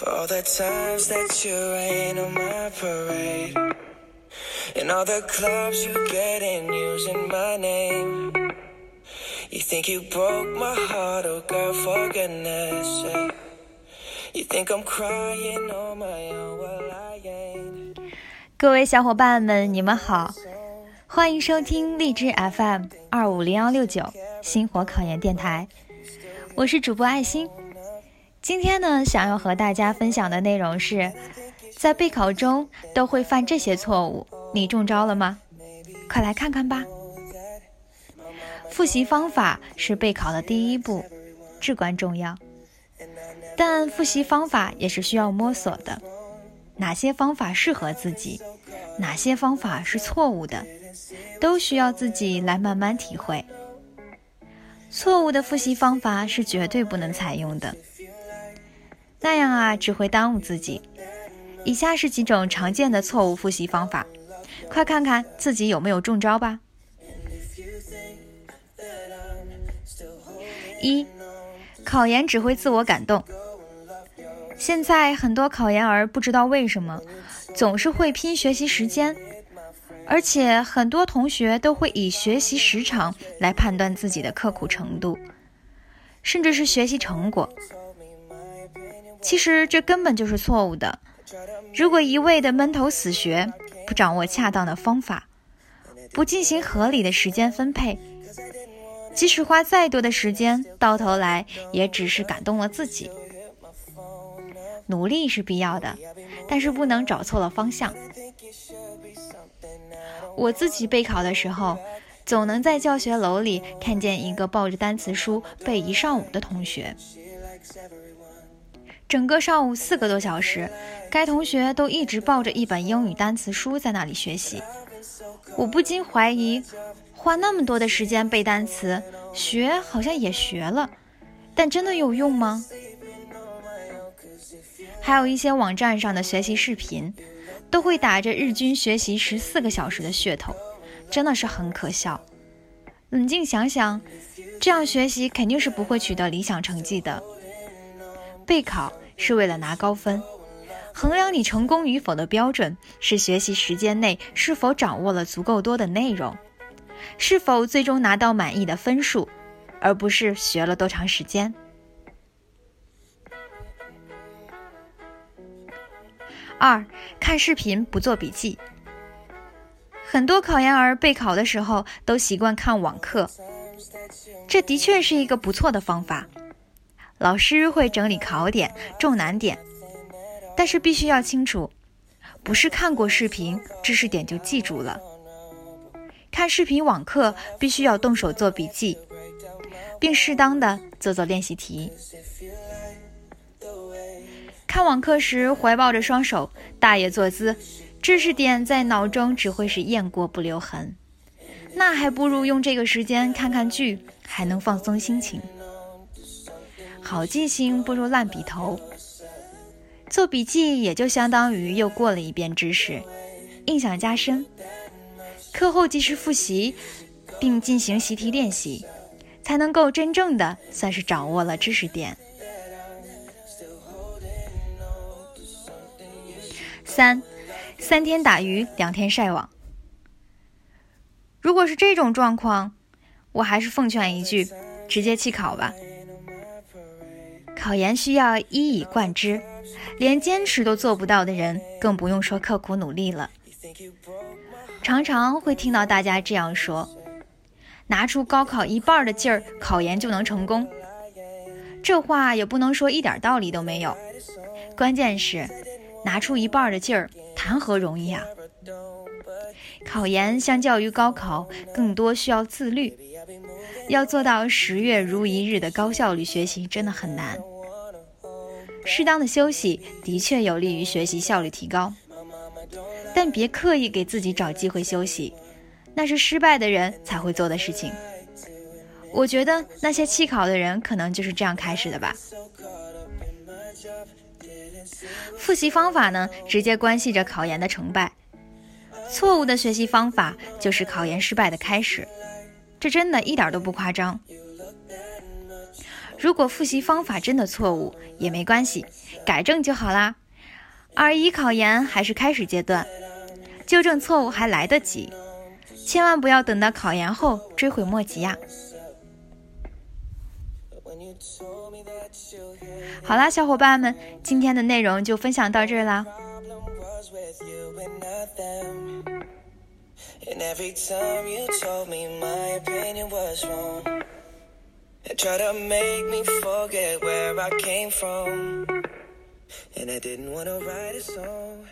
For all the times that you rain on my parade. And all the clubs you get in using my name. You think you broke my heart, oh girl, for goodness sake. You think I'm crying on my own, well I ain't. 各位小伙伴们，你们好，欢迎收听荔枝 FM 二五零幺六九星火考研电台，我是主播爱心。今天呢，想要和大家分享的内容是，在备考中都会犯这些错误，你中招了吗？快来看看吧。复习方法是备考的第一步，至关重要。但复习方法也是需要摸索的，哪些方法适合自己，哪些方法是错误的，都需要自己来慢慢体会。错误的复习方法是绝对不能采用的，那样啊只会耽误自己。以下是几种常见的错误复习方法，快看看自己有没有中招吧。一，考研只会自我感动。现在很多考研儿不知道为什么，总是会拼学习时间，而且很多同学都会以学习时长来判断自己的刻苦程度，甚至是学习成果。其实这根本就是错误的。如果一味的闷头死学，不掌握恰当的方法，不进行合理的时间分配，即使花再多的时间，到头来也只是感动了自己。努力是必要的，但是不能找错了方向。我自己备考的时候，总能在教学楼里看见一个抱着单词书背一上午的同学。整个上午四个多小时，该同学都一直抱着一本英语单词书在那里学习。我不禁怀疑，花那么多的时间背单词，学好像也学了，但真的有用吗？还有一些网站上的学习视频，都会打着日均学习十四个小时的噱头，真的是很可笑。冷静想想，这样学习肯定是不会取得理想成绩的。备考是为了拿高分，衡量你成功与否的标准是学习时间内是否掌握了足够多的内容，是否最终拿到满意的分数，而不是学了多长时间。二，看视频不做笔记。很多考研儿备考的时候都习惯看网课，这的确是一个不错的方法。老师会整理考点、重难点，但是必须要清楚，不是看过视频知识点就记住了。看视频网课必须要动手做笔记，并适当的做做练习题。看网课时，怀抱着双手，大爷坐姿，知识点在脑中只会是雁过不留痕。那还不如用这个时间看看剧，还能放松心情。好记性不如烂笔头，做笔记也就相当于又过了一遍知识，印象加深。课后及时复习，并进行习题练习，才能够真正的算是掌握了知识点。三，三天打鱼两天晒网。如果是这种状况，我还是奉劝一句：直接弃考吧。考研需要一以贯之，连坚持都做不到的人，更不用说刻苦努力了。常常会听到大家这样说：拿出高考一半的劲儿，考研就能成功。这话也不能说一点道理都没有，关键是。拿出一半的劲儿，谈何容易啊！考研相较于高考，更多需要自律，要做到十月如一日的高效率学习，真的很难。适当的休息的确有利于学习效率提高，但别刻意给自己找机会休息，那是失败的人才会做的事情。我觉得那些弃考的人，可能就是这样开始的吧。复习方法呢，直接关系着考研的成败。错误的学习方法就是考研失败的开始，这真的一点都不夸张。如果复习方法真的错误也没关系，改正就好啦。二一考研还是开始阶段，纠正错误还来得及，千万不要等到考研后追悔莫及呀。好啦，小伙伴们，今天的内容就分享到这儿啦。And every time you told me my opinion was wrong, try to make me forget where I came from. And I didn't want to write a song.